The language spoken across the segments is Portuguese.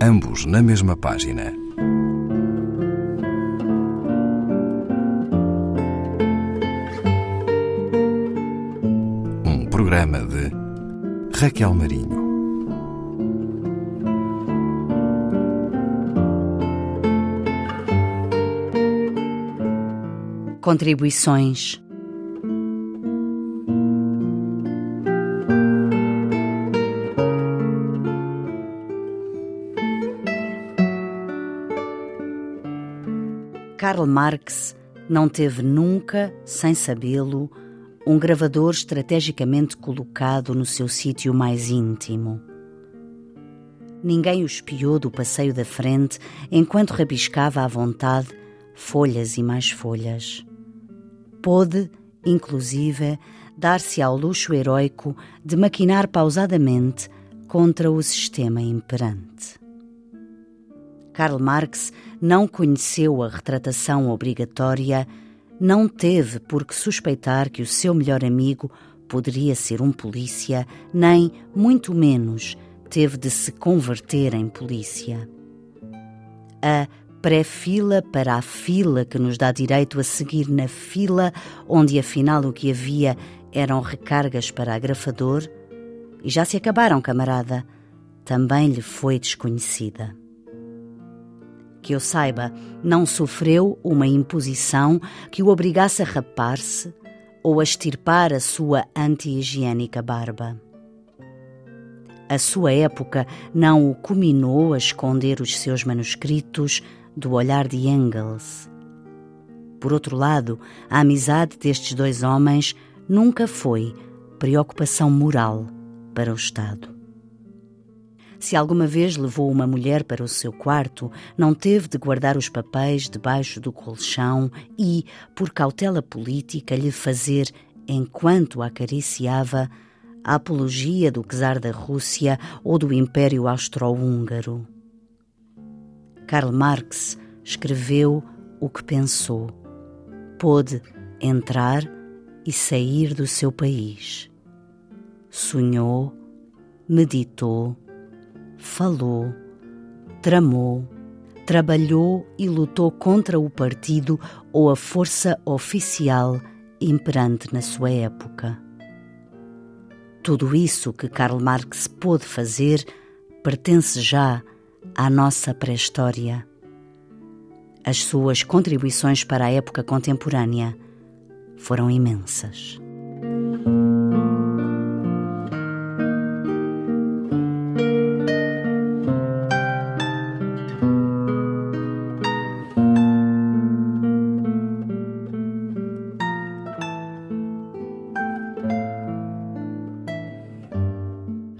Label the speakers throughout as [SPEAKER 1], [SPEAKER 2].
[SPEAKER 1] ambos na mesma página. Um programa de Raquel Marinho.
[SPEAKER 2] Contribuições Karl Marx não teve nunca, sem sabê-lo, um gravador estrategicamente colocado no seu sítio mais íntimo. Ninguém o espiou do passeio da frente enquanto rabiscava à vontade folhas e mais folhas. Pôde, inclusive, dar-se ao luxo heroico de maquinar pausadamente contra o sistema imperante. Karl Marx não conheceu a retratação obrigatória, não teve por que suspeitar que o seu melhor amigo poderia ser um polícia, nem, muito menos, teve de se converter em polícia. A pré-fila para a fila que nos dá direito a seguir na fila, onde afinal o que havia eram recargas para agrafador, e já se acabaram, camarada, também lhe foi desconhecida que eu saiba, não sofreu uma imposição que o obrigasse a rapar-se ou a extirpar a sua anti-higiênica barba. A sua época não o culminou a esconder os seus manuscritos do olhar de Engels. Por outro lado, a amizade destes dois homens nunca foi preocupação moral para o Estado. Se alguma vez levou uma mulher para o seu quarto, não teve de guardar os papéis debaixo do colchão e, por cautela política, lhe fazer, enquanto a acariciava, a apologia do czar da Rússia ou do Império Austro-Húngaro. Karl Marx escreveu o que pensou. Pôde entrar e sair do seu país. Sonhou, meditou, falou, tramou, trabalhou e lutou contra o partido ou a força oficial imperante na sua época. Tudo isso que Karl Marx pôde fazer pertence já à nossa pré-história. As suas contribuições para a época contemporânea foram imensas.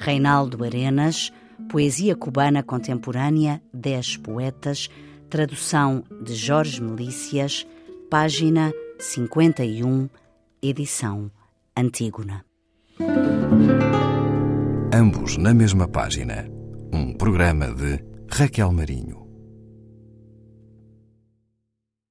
[SPEAKER 2] Reinaldo Arenas, Poesia Cubana Contemporânea, 10 Poetas, tradução de Jorge Melícias, página 51, edição Antígona.
[SPEAKER 1] Ambos na mesma página. Um programa de Raquel Marinho.